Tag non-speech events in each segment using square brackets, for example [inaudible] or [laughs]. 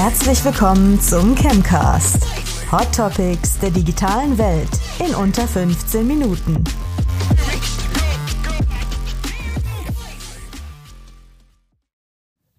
Herzlich willkommen zum Chemcast. Hot Topics der digitalen Welt in unter 15 Minuten.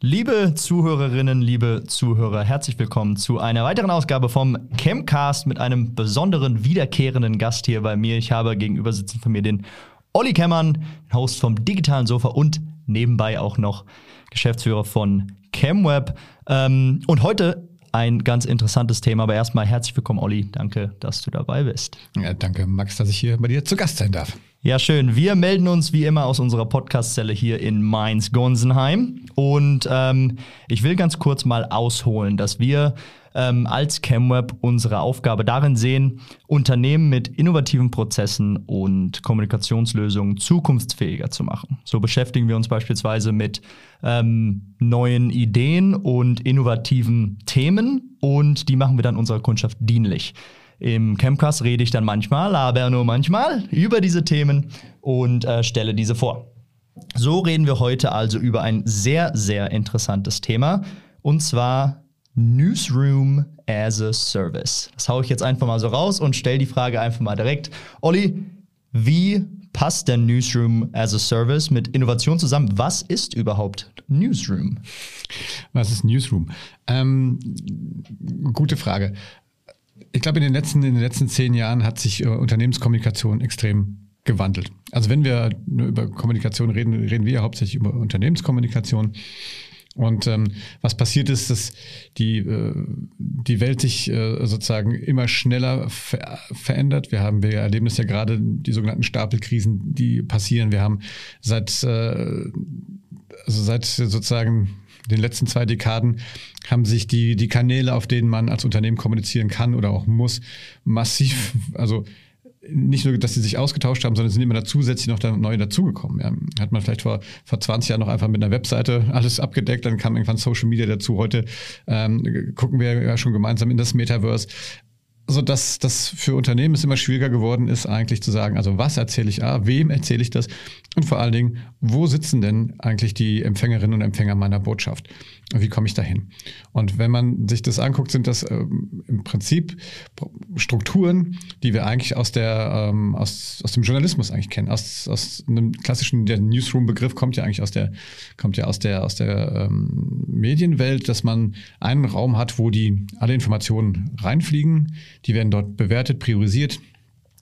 Liebe Zuhörerinnen, liebe Zuhörer, herzlich willkommen zu einer weiteren Ausgabe vom Chemcast mit einem besonderen wiederkehrenden Gast hier bei mir. Ich habe gegenüber sitzen von mir den Olli Kemmern, Host vom Digitalen Sofa und nebenbei auch noch Geschäftsführer von ChemWeb. Ähm, und heute ein ganz interessantes Thema. Aber erstmal herzlich willkommen, Olli. Danke, dass du dabei bist. Ja, danke, Max, dass ich hier bei dir zu Gast sein darf. Ja, schön. Wir melden uns wie immer aus unserer Podcastzelle hier in Mainz-Gonsenheim. Und ähm, ich will ganz kurz mal ausholen, dass wir ähm, als ChemWeb unsere Aufgabe darin sehen, Unternehmen mit innovativen Prozessen und Kommunikationslösungen zukunftsfähiger zu machen. So beschäftigen wir uns beispielsweise mit ähm, neuen Ideen und innovativen Themen und die machen wir dann unserer Kundschaft dienlich. Im Campcast rede ich dann manchmal, aber nur manchmal, über diese Themen und äh, stelle diese vor. So reden wir heute also über ein sehr, sehr interessantes Thema und zwar Newsroom as a Service. Das haue ich jetzt einfach mal so raus und stelle die Frage einfach mal direkt. Olli, wie passt denn Newsroom as a Service mit Innovation zusammen? Was ist überhaupt Newsroom? Was ist Newsroom? Ähm, gute Frage. Ich glaube, in den letzten, in den letzten zehn Jahren hat sich äh, Unternehmenskommunikation extrem gewandelt. Also wenn wir nur über Kommunikation reden, reden wir ja hauptsächlich über Unternehmenskommunikation. Und ähm, was passiert ist, dass die, äh, die Welt sich äh, sozusagen immer schneller ver verändert. Wir haben, wir erleben das ja gerade, die sogenannten Stapelkrisen, die passieren. Wir haben seit, äh, also seit sozusagen den letzten zwei Dekaden haben sich die, die Kanäle, auf denen man als Unternehmen kommunizieren kann oder auch muss, massiv, also nicht nur, dass sie sich ausgetauscht haben, sondern sind immer zusätzlich noch da neu dazugekommen. Ja. Hat man vielleicht vor, vor 20 Jahren noch einfach mit einer Webseite [laughs] alles abgedeckt, dann kam irgendwann Social Media dazu. Heute ähm, gucken wir ja schon gemeinsam in das Metaverse so dass das für Unternehmen es immer schwieriger geworden ist, eigentlich zu sagen, also was erzähle ich A, wem erzähle ich das und vor allen Dingen, wo sitzen denn eigentlich die Empfängerinnen und Empfänger meiner Botschaft? Wie komme ich dahin? Und wenn man sich das anguckt, sind das ähm, im Prinzip Strukturen, die wir eigentlich aus der ähm, aus, aus dem Journalismus eigentlich kennen, aus, aus einem klassischen der Newsroom-Begriff kommt ja eigentlich aus der kommt ja aus der aus der ähm, Medienwelt, dass man einen Raum hat, wo die alle Informationen reinfliegen. Die werden dort bewertet, priorisiert,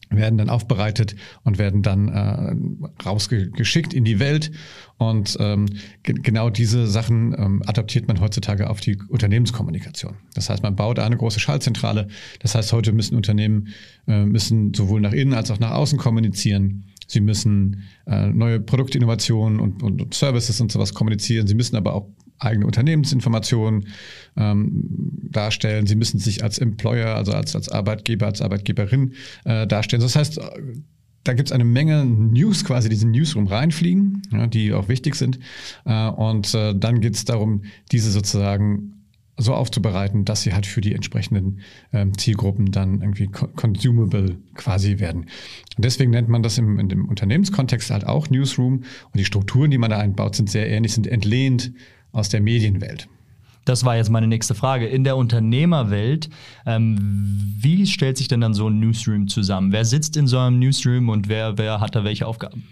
werden dann aufbereitet und werden dann äh, rausgeschickt in die Welt. Und ähm, ge genau diese Sachen ähm, adaptiert man heutzutage auf die Unternehmenskommunikation. Das heißt, man baut eine große Schaltzentrale. Das heißt, heute müssen Unternehmen äh, müssen sowohl nach innen als auch nach außen kommunizieren. Sie müssen äh, neue Produktinnovationen und, und, und Services und sowas kommunizieren. Sie müssen aber auch eigene Unternehmensinformationen ähm, darstellen. Sie müssen sich als Employer, also als, als Arbeitgeber, als Arbeitgeberin äh, darstellen. Das heißt, da gibt es eine Menge News quasi, die in den Newsroom reinfliegen, ja, die auch wichtig sind. Äh, und äh, dann geht es darum, diese sozusagen so aufzubereiten, dass sie halt für die entsprechenden ähm, Zielgruppen dann irgendwie consumable quasi werden. Und deswegen nennt man das im, in dem Unternehmenskontext halt auch Newsroom. Und die Strukturen, die man da einbaut, sind sehr ähnlich, sind entlehnt aus der Medienwelt. Das war jetzt meine nächste Frage. In der Unternehmerwelt, ähm, wie stellt sich denn dann so ein Newsroom zusammen? Wer sitzt in so einem Newsroom und wer, wer hat da welche Aufgaben?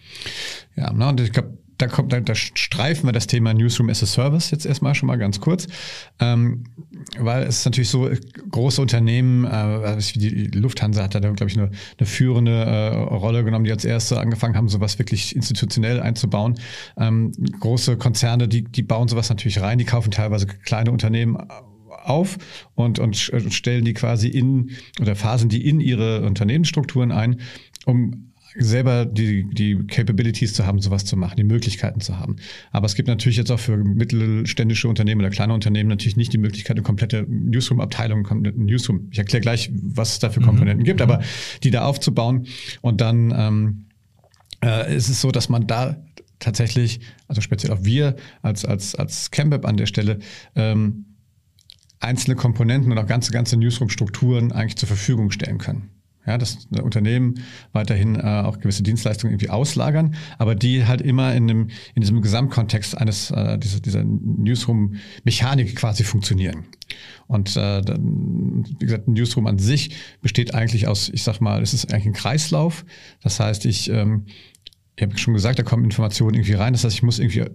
Ja, na, und ich glaube, da kommt, da, da streifen wir das Thema Newsroom as a Service jetzt erstmal schon mal ganz kurz, ähm, weil es ist natürlich so große Unternehmen, äh, die Lufthansa hat da glaube ich eine, eine führende äh, Rolle genommen, die als erste angefangen haben, sowas wirklich institutionell einzubauen. Ähm, große Konzerne, die die bauen sowas natürlich rein, die kaufen teilweise kleine Unternehmen auf und, und stellen die quasi in oder phasen die in ihre Unternehmensstrukturen ein, um selber die, die Capabilities zu haben, sowas zu machen, die Möglichkeiten zu haben. Aber es gibt natürlich jetzt auch für mittelständische Unternehmen oder kleine Unternehmen natürlich nicht die Möglichkeit, eine komplette Newsroom-Abteilung, Newsroom, ich erkläre gleich, was es da für mhm. Komponenten mhm. gibt, aber die da aufzubauen und dann ähm, äh, ist es so, dass man da tatsächlich, also speziell auch wir als, als, als CamWeb an der Stelle, ähm, einzelne Komponenten und auch ganze, ganze Newsroom-Strukturen eigentlich zur Verfügung stellen können. Ja, dass Unternehmen weiterhin äh, auch gewisse Dienstleistungen irgendwie auslagern, aber die halt immer in, dem, in diesem Gesamtkontext eines äh, dieser, dieser Newsroom-Mechanik quasi funktionieren. Und äh, dann, wie gesagt, ein Newsroom an sich besteht eigentlich aus, ich sag mal, es ist eigentlich ein Kreislauf. Das heißt, ich ähm, ich habe schon gesagt, da kommen Informationen irgendwie rein. Das heißt, ich muss irgendwie,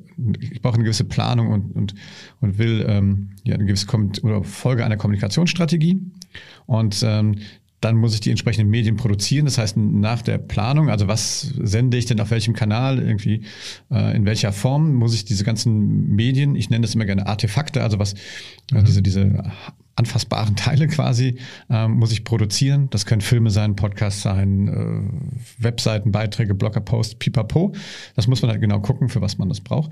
ich brauche eine gewisse Planung und, und, und will ähm, ja, eine gewisse Kom oder Folge einer Kommunikationsstrategie. Und ähm, dann muss ich die entsprechenden Medien produzieren. Das heißt, nach der Planung, also was sende ich denn auf welchem Kanal, irgendwie, äh, in welcher Form, muss ich diese ganzen Medien, ich nenne das immer gerne Artefakte, also was, mhm. also diese, diese anfassbaren Teile quasi ähm, muss ich produzieren. Das können Filme sein, Podcasts sein, äh, Webseiten, Beiträge, Bloggerposts, pipapo. Das muss man halt genau gucken, für was man das braucht.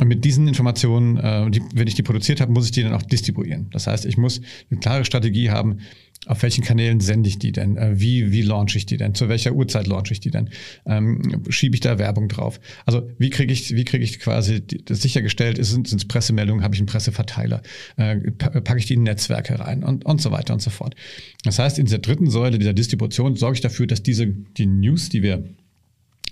Und mit diesen Informationen, äh, die, wenn ich die produziert habe, muss ich die dann auch distribuieren. Das heißt, ich muss eine klare Strategie haben, auf welchen Kanälen sende ich die denn? Äh, wie, wie launche ich die denn? Zu welcher Uhrzeit launche ich die denn? Ähm, schiebe ich da Werbung drauf? Also wie kriege ich, wie kriege ich quasi das sichergestellt? Sind es Pressemeldungen? Habe ich einen Presseverteiler? Äh, packe ich die in Netzwerke rein? Und, und so weiter und so fort. Das heißt, in dieser dritten Säule dieser Distribution sorge ich dafür, dass diese, die News, die wir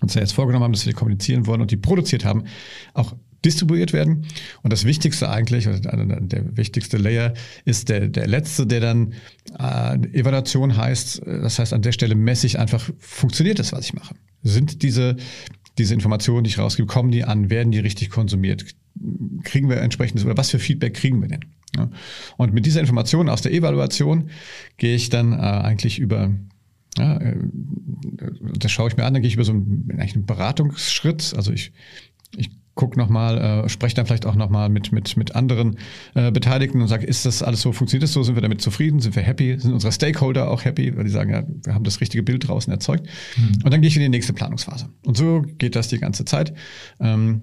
uns ja jetzt vorgenommen haben, dass wir kommunizieren wollen und die produziert haben, auch distribuiert werden. Und das Wichtigste eigentlich, der wichtigste Layer, ist der, der letzte, der dann äh, Evaluation heißt. Das heißt, an der Stelle messe ich einfach, funktioniert das, was ich mache? Sind diese, diese Informationen, die ich rausgebe, kommen die an? Werden die richtig konsumiert? Kriegen wir entsprechendes, oder was für Feedback kriegen wir denn? Ja. Und mit dieser Information aus der Evaluation gehe ich dann äh, eigentlich über ja, äh, das schaue ich mir an, dann gehe ich über so einen, einen Beratungsschritt. Also ich, ich guck nochmal, äh, spreche dann vielleicht auch nochmal mit, mit, mit anderen äh, Beteiligten und sage, ist das alles so, funktioniert das so, sind wir damit zufrieden, sind wir happy, sind unsere Stakeholder auch happy, weil die sagen, ja, wir haben das richtige Bild draußen erzeugt. Mhm. Und dann gehe ich in die nächste Planungsphase. Und so geht das die ganze Zeit. Ähm,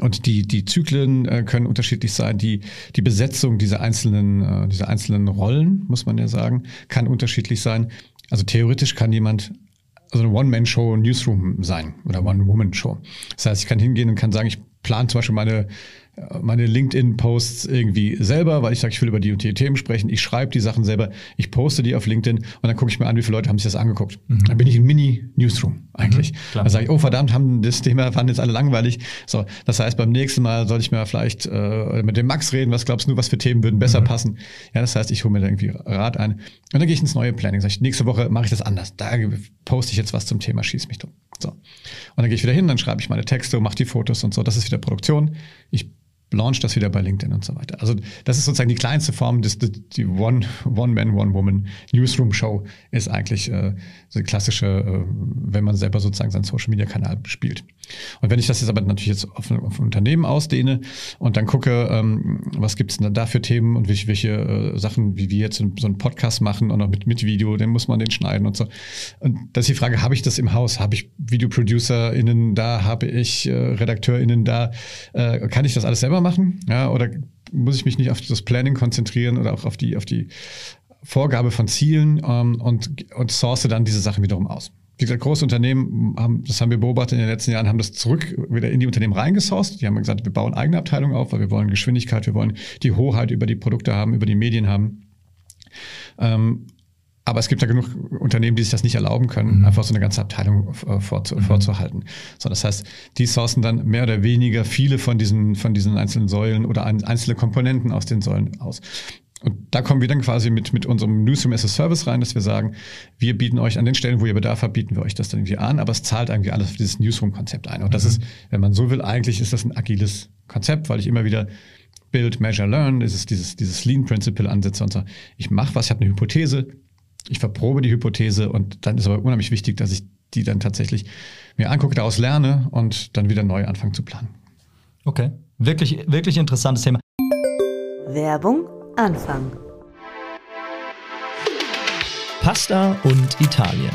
und die, die Zyklen äh, können unterschiedlich sein. Die, die Besetzung dieser einzelnen, äh, dieser einzelnen Rollen, muss man ja sagen, kann unterschiedlich sein. Also theoretisch kann jemand also eine One-Man-Show Newsroom sein oder One-Woman-Show. Das heißt, ich kann hingehen und kann sagen, ich plane zum Beispiel meine meine LinkedIn-Posts irgendwie selber, weil ich sage, ich will über die und die Themen sprechen. Ich schreibe die Sachen selber, ich poste die auf LinkedIn und dann gucke ich mir an, wie viele Leute haben sich das angeguckt. Mhm. Dann bin ich ein Mini-Newsroom eigentlich. Mhm, dann sage ich, oh verdammt, haben das Thema, fanden jetzt alle langweilig. So, das heißt, beim nächsten Mal soll ich mir vielleicht äh, mit dem Max reden, was glaubst du, was für Themen würden besser mhm. passen? Ja, das heißt, ich hole mir da irgendwie Rat ein. Und dann gehe ich ins neue Planning. Sag ich, nächste Woche mache ich das anders. Da poste ich jetzt was zum Thema, schieß mich drum. So. Und dann gehe ich wieder hin, dann schreibe ich meine Texte, mache die Fotos und so. Das ist wieder Produktion. Ich launch das wieder bei LinkedIn und so weiter. Also das ist sozusagen die kleinste Form des die One One Man One Woman Newsroom Show ist eigentlich äh, die klassische, äh, wenn man selber sozusagen seinen Social Media Kanal spielt. Und wenn ich das jetzt aber natürlich jetzt auf, auf ein Unternehmen ausdehne und dann gucke, ähm, was gibt es denn da für Themen und welche, welche äh, Sachen, wie wir jetzt so einen Podcast machen und auch mit, mit Video, dann muss man den schneiden und so. Und das ist die Frage, habe ich das im Haus? Habe ich VideoproducerInnen da? Habe ich äh, RedakteurInnen da? Äh, kann ich das alles selber machen? Ja, oder muss ich mich nicht auf das Planning konzentrieren oder auch auf die, auf die Vorgabe von Zielen ähm, und, und source dann diese Sachen wiederum aus? Wie gesagt, große Unternehmen haben, das haben wir beobachtet in den letzten Jahren, haben das zurück wieder in die Unternehmen reingesourced. Die haben gesagt, wir bauen eigene Abteilungen auf, weil wir wollen Geschwindigkeit, wir wollen die Hoheit über die Produkte haben, über die Medien haben. Ähm, aber es gibt ja genug Unternehmen, die sich das nicht erlauben können, mhm. einfach so eine ganze Abteilung vorzu, mhm. vorzuhalten. So, das heißt, die sourcen dann mehr oder weniger viele von diesen, von diesen einzelnen Säulen oder einzelne Komponenten aus den Säulen aus. Und da kommen wir dann quasi mit, mit unserem Newsroom as a Service rein, dass wir sagen, wir bieten euch an den Stellen, wo ihr Bedarf habt, bieten wir euch das dann irgendwie an, aber es zahlt irgendwie alles auf dieses Newsroom-Konzept ein. Und das mhm. ist, wenn man so will, eigentlich ist das ein agiles Konzept, weil ich immer wieder Build, Measure, Learn, das ist dieses, dieses Lean-Principle ansetze und so, ich mache was, ich habe eine Hypothese, ich verprobe die Hypothese und dann ist aber unheimlich wichtig, dass ich die dann tatsächlich mir angucke, daraus lerne und dann wieder neu anfange zu planen. Okay, wirklich, wirklich interessantes Thema. Werbung Anfang. Pasta und Italien.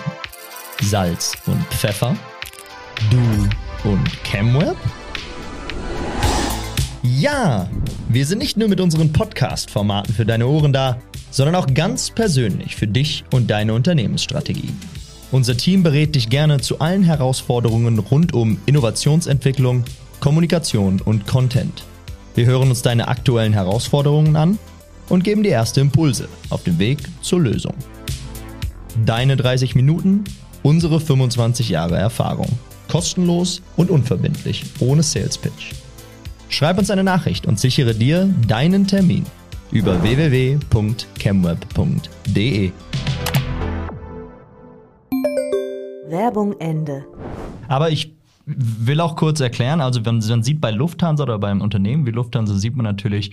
Salz und Pfeffer. Du und ChemWeb? Ja, wir sind nicht nur mit unseren Podcast-Formaten für deine Ohren da, sondern auch ganz persönlich für dich und deine Unternehmensstrategie. Unser Team berät dich gerne zu allen Herausforderungen rund um Innovationsentwicklung, Kommunikation und Content. Wir hören uns deine aktuellen Herausforderungen an und geben dir erste Impulse auf dem Weg zur Lösung. Deine 30 Minuten, unsere 25 Jahre Erfahrung. Kostenlos und unverbindlich, ohne Sales Pitch. Schreib uns eine Nachricht und sichere dir deinen Termin über www.chemweb.de. Werbung Ende. Aber ich will auch kurz erklären, also wenn man sieht bei Lufthansa oder beim Unternehmen wie Lufthansa, sieht man natürlich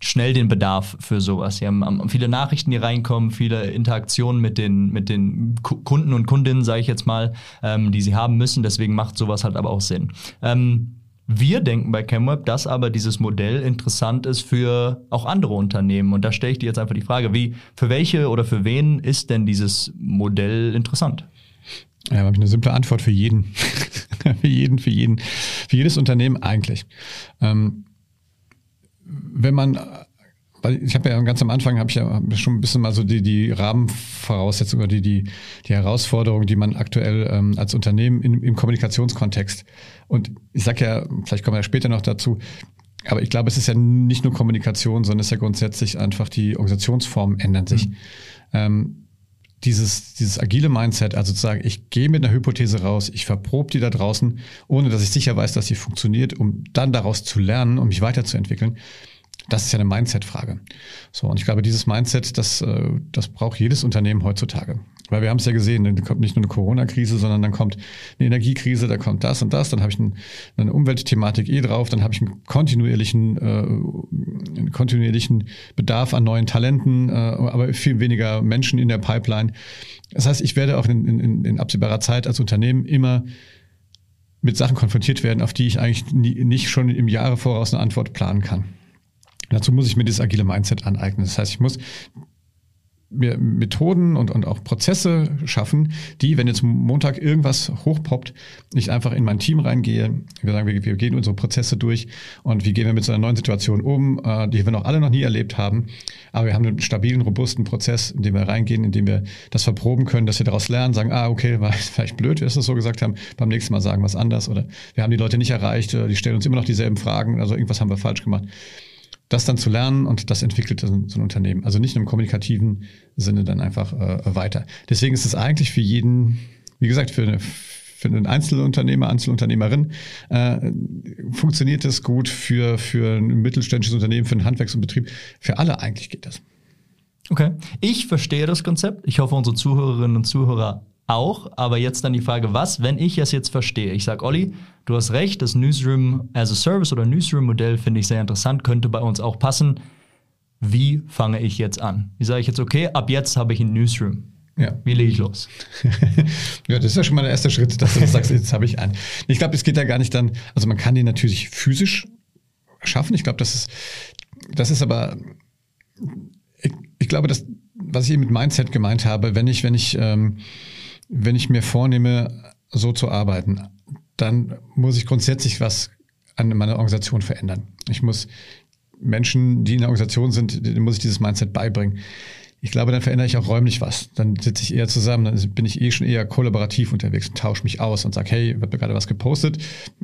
schnell den Bedarf für sowas. Sie haben viele Nachrichten, die reinkommen, viele Interaktionen mit den, mit den Kunden und Kundinnen, sage ich jetzt mal, ähm, die sie haben müssen. Deswegen macht sowas halt aber auch Sinn. Ähm, wir denken bei ChemWeb, dass aber dieses Modell interessant ist für auch andere Unternehmen. Und da stelle ich dir jetzt einfach die Frage, wie, für welche oder für wen ist denn dieses Modell interessant? Ja, habe ich eine simple Antwort für jeden. [laughs] für jeden, für jeden, für jedes Unternehmen eigentlich. Ähm, wenn man weil ich habe ja ganz am Anfang habe ich ja schon ein bisschen mal so die, die Rahmenvoraussetzungen oder die, die, die Herausforderungen, die man aktuell ähm, als Unternehmen in, im Kommunikationskontext und ich sage ja, vielleicht kommen wir ja später noch dazu, aber ich glaube, es ist ja nicht nur Kommunikation, sondern es ist ja grundsätzlich einfach die Organisationsformen ändern sich. Mhm. Ähm, dieses, dieses agile Mindset, also zu sagen, ich gehe mit einer Hypothese raus, ich verprobe die da draußen, ohne dass ich sicher weiß, dass sie funktioniert, um dann daraus zu lernen, um mich weiterzuentwickeln. Das ist ja eine Mindset-Frage. So, und ich glaube, dieses Mindset, das, äh, das braucht jedes Unternehmen heutzutage. Weil wir haben es ja gesehen, dann kommt nicht nur eine Corona-Krise, sondern dann kommt eine Energiekrise, da kommt das und das, dann habe ich ein, eine Umweltthematik eh drauf, dann habe ich einen kontinuierlichen, äh, einen kontinuierlichen Bedarf an neuen Talenten, äh, aber viel weniger Menschen in der Pipeline. Das heißt, ich werde auch in, in, in absehbarer Zeit als Unternehmen immer mit Sachen konfrontiert werden, auf die ich eigentlich nie, nicht schon im Jahre voraus eine Antwort planen kann. Dazu muss ich mir dieses agile Mindset aneignen. Das heißt, ich muss Methoden und, und auch Prozesse schaffen, die, wenn jetzt Montag irgendwas hochpoppt, nicht einfach in mein Team reingehe. Wir sagen, wir, wir gehen unsere Prozesse durch und wie gehen wir mit so einer neuen Situation um, äh, die wir noch alle noch nie erlebt haben. Aber wir haben einen stabilen, robusten Prozess, in dem wir reingehen, in dem wir das verproben können, dass wir daraus lernen, sagen, ah, okay, [laughs] war vielleicht blöd, wie wir es so gesagt haben, beim nächsten Mal sagen wir was anders oder wir haben die Leute nicht erreicht, die stellen uns immer noch dieselben Fragen, also irgendwas haben wir falsch gemacht das dann zu lernen und das entwickelt so ein Unternehmen. Also nicht nur im kommunikativen Sinne dann einfach äh, weiter. Deswegen ist es eigentlich für jeden, wie gesagt, für, eine, für einen Einzelunternehmer, Einzelunternehmerin, äh, funktioniert das gut für, für ein mittelständisches Unternehmen, für einen Handwerks- und Betrieb. Für alle eigentlich geht das. Okay. Ich verstehe das Konzept. Ich hoffe, unsere Zuhörerinnen und Zuhörer auch. Aber jetzt dann die Frage, was, wenn ich es jetzt verstehe? Ich sage, Olli, du hast recht, das Newsroom as a Service oder Newsroom-Modell finde ich sehr interessant, könnte bei uns auch passen. Wie fange ich jetzt an? Wie sage ich jetzt, okay, ab jetzt habe ich ein Newsroom. Ja. Wie lege ich los? [laughs] ja, das ist ja schon mal der erste Schritt, dass du das sagst, jetzt habe ich einen. Ich glaube, es geht ja gar nicht dann, also man kann den natürlich physisch schaffen. Ich glaube, das ist, das ist aber, ich, ich glaube, dass, was ich eben mit Mindset gemeint habe, wenn ich, wenn ich, ähm, wenn ich mir vornehme, so zu arbeiten, dann muss ich grundsätzlich was an meiner Organisation verändern. Ich muss Menschen, die in der Organisation sind, muss ich dieses Mindset beibringen. Ich glaube, dann verändere ich auch räumlich was. Dann sitze ich eher zusammen, dann bin ich eh schon eher kollaborativ unterwegs und tausche mich aus und sage, hey, wird mir gerade was gepostet?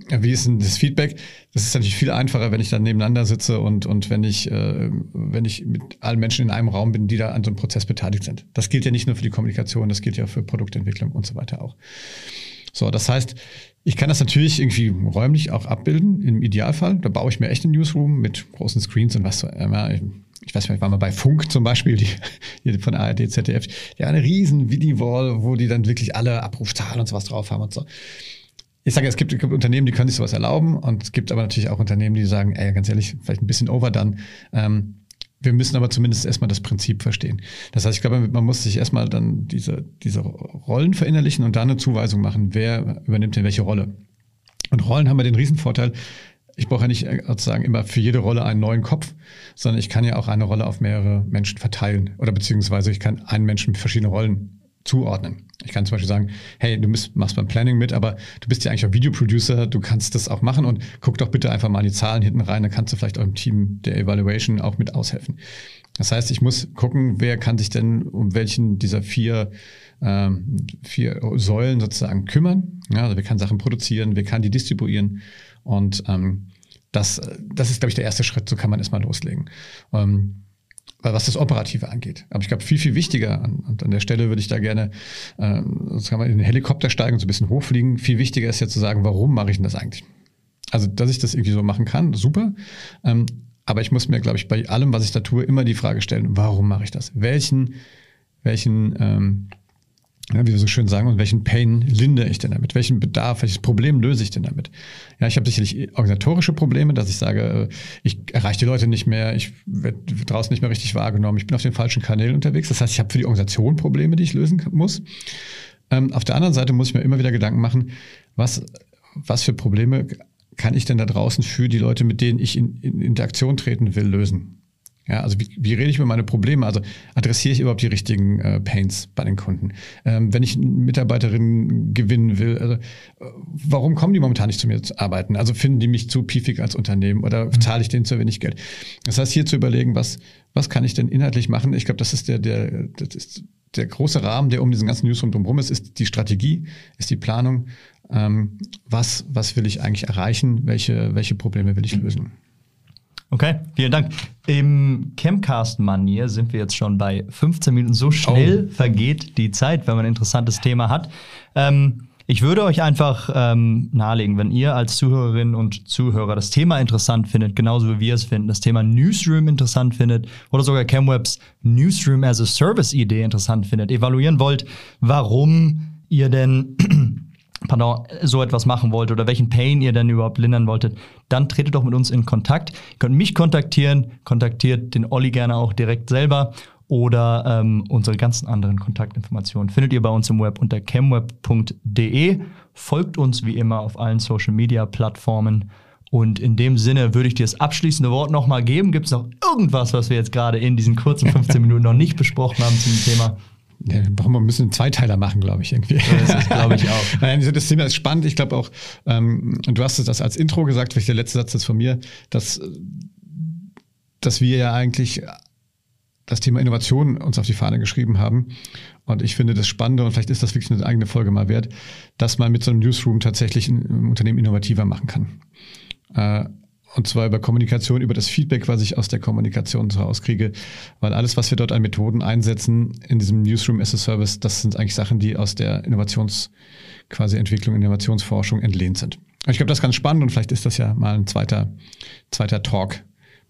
Wie ist denn das Feedback? Das ist natürlich viel einfacher, wenn ich dann nebeneinander sitze und, und wenn ich, äh, wenn ich mit allen Menschen in einem Raum bin, die da an so einem Prozess beteiligt sind. Das gilt ja nicht nur für die Kommunikation, das gilt ja für Produktentwicklung und so weiter auch. So, das heißt, ich kann das natürlich irgendwie räumlich auch abbilden, im Idealfall. Da baue ich mir echt einen Newsroom mit großen Screens und was so immer. Ich weiß nicht, war mal bei Funk zum Beispiel, die, die von ARD, ZDF, haben eine riesen Vidi-Wall, wo die dann wirklich alle Abrufzahlen und sowas drauf haben und so. Ich sage, es gibt, es gibt Unternehmen, die können sich sowas erlauben und es gibt aber natürlich auch Unternehmen, die sagen, ey, ganz ehrlich, vielleicht ein bisschen overdone. Ähm, wir müssen aber zumindest erstmal das Prinzip verstehen. Das heißt, ich glaube, man muss sich erstmal dann diese, diese Rollen verinnerlichen und dann eine Zuweisung machen, wer übernimmt denn welche Rolle. Und Rollen haben wir den Riesenvorteil, ich brauche ja nicht äh, sozusagen immer für jede Rolle einen neuen Kopf, sondern ich kann ja auch eine Rolle auf mehrere Menschen verteilen oder beziehungsweise ich kann einen Menschen verschiedene Rollen zuordnen. Ich kann zum Beispiel sagen, hey, du bist, machst beim Planning mit, aber du bist ja eigentlich auch Videoproducer, du kannst das auch machen und guck doch bitte einfach mal die Zahlen hinten rein, dann kannst du vielleicht eurem Team der Evaluation auch mit aushelfen. Das heißt, ich muss gucken, wer kann sich denn um welchen dieser vier, ähm, vier Säulen sozusagen kümmern. Ja, also wer kann Sachen produzieren, wer kann die distribuieren und ähm, das, das ist, glaube ich, der erste Schritt, so kann man erstmal loslegen. Ähm, was das Operative angeht. Aber ich glaube, viel, viel wichtiger, und an der Stelle würde ich da gerne äh, kann man in den Helikopter steigen und so ein bisschen hochfliegen. Viel wichtiger ist ja zu sagen, warum mache ich denn das eigentlich? Also, dass ich das irgendwie so machen kann, super. Ähm, aber ich muss mir, glaube ich, bei allem, was ich da tue, immer die Frage stellen, warum mache ich das? Welchen, welchen ähm, ja, wie wir so schön sagen, und welchen Pain lindere ich denn damit? Welchen Bedarf, welches Problem löse ich denn damit? Ja, ich habe sicherlich organisatorische Probleme, dass ich sage, äh, ich erreiche die Leute nicht mehr, ich werde draußen nicht mehr richtig wahrgenommen, ich bin auf den falschen Kanälen unterwegs. Das heißt, ich habe für die Organisation Probleme, die ich lösen muss. Ähm, auf der anderen Seite muss ich mir immer wieder Gedanken machen, was, was für Probleme kann ich denn da draußen für die Leute, mit denen ich in, in Interaktion treten will, lösen? Ja, also wie, wie rede ich über meine Probleme? Also adressiere ich überhaupt die richtigen äh, Pains bei den Kunden? Ähm, wenn ich Mitarbeiterinnen gewinnen will, also, äh, warum kommen die momentan nicht zu mir zu arbeiten? Also finden die mich zu piefig als Unternehmen oder mhm. zahle ich denen zu wenig Geld? Das heißt, hier zu überlegen, was, was kann ich denn inhaltlich machen? Ich glaube, das ist der, der, das ist der große Rahmen, der um diesen ganzen Newsroom drumherum ist, ist die Strategie, ist die Planung. Ähm, was, was will ich eigentlich erreichen? Welche, welche Probleme will ich lösen? Okay, vielen Dank. Im Campcast-Manier sind wir jetzt schon bei 15 Minuten. So schnell oh. vergeht die Zeit, wenn man ein interessantes Thema hat. Ähm, ich würde euch einfach ähm, nahelegen, wenn ihr als Zuhörerinnen und Zuhörer das Thema interessant findet, genauso wie wir es finden, das Thema Newsroom interessant findet oder sogar CamWebs Newsroom as a Service-Idee interessant findet, evaluieren wollt, warum ihr denn pardon, so etwas machen wollt oder welchen Pain ihr denn überhaupt lindern wolltet, dann tretet doch mit uns in Kontakt. Ihr könnt mich kontaktieren, kontaktiert den Olli gerne auch direkt selber oder ähm, unsere ganzen anderen Kontaktinformationen findet ihr bei uns im Web unter chemweb.de. Folgt uns wie immer auf allen Social Media Plattformen. Und in dem Sinne würde ich dir das abschließende Wort nochmal geben. Gibt es noch irgendwas, was wir jetzt gerade in diesen kurzen [laughs] 15 Minuten noch nicht besprochen haben zum Thema? Ja, brauchen wir ein bisschen Zweiteiler machen, glaube ich, irgendwie. Das glaube ich auch. [laughs] Nein, das Thema ist spannend. Ich glaube auch, ähm, du hast es das als Intro gesagt, vielleicht der letzte Satz ist von mir, dass, dass wir ja eigentlich das Thema Innovation uns auf die Fahne geschrieben haben. Und ich finde das Spannende, und vielleicht ist das wirklich eine eigene Folge mal wert, dass man mit so einem Newsroom tatsächlich ein Unternehmen innovativer machen kann. Äh, und zwar über Kommunikation, über das Feedback, was ich aus der Kommunikation rauskriege. Weil alles, was wir dort an Methoden einsetzen in diesem Newsroom as a Service, das sind eigentlich Sachen, die aus der Innovations, quasi Entwicklung, Innovationsforschung entlehnt sind. Ich glaube, das ist ganz spannend und vielleicht ist das ja mal ein zweiter, zweiter Talk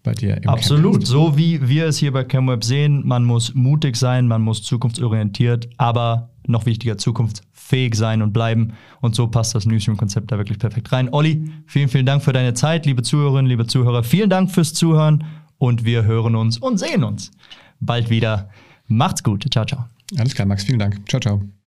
bei dir im Absolut. Campus. So wie wir es hier bei CamWeb sehen, man muss mutig sein, man muss zukunftsorientiert, aber noch wichtiger, zukunftsfähig sein und bleiben. Und so passt das Newsroom-Konzept da wirklich perfekt rein. Olli, vielen, vielen Dank für deine Zeit, liebe Zuhörerinnen, liebe Zuhörer. Vielen Dank fürs Zuhören und wir hören uns und sehen uns bald wieder. Macht's gut. Ciao, ciao. Alles klar, Max. Vielen Dank. Ciao, ciao.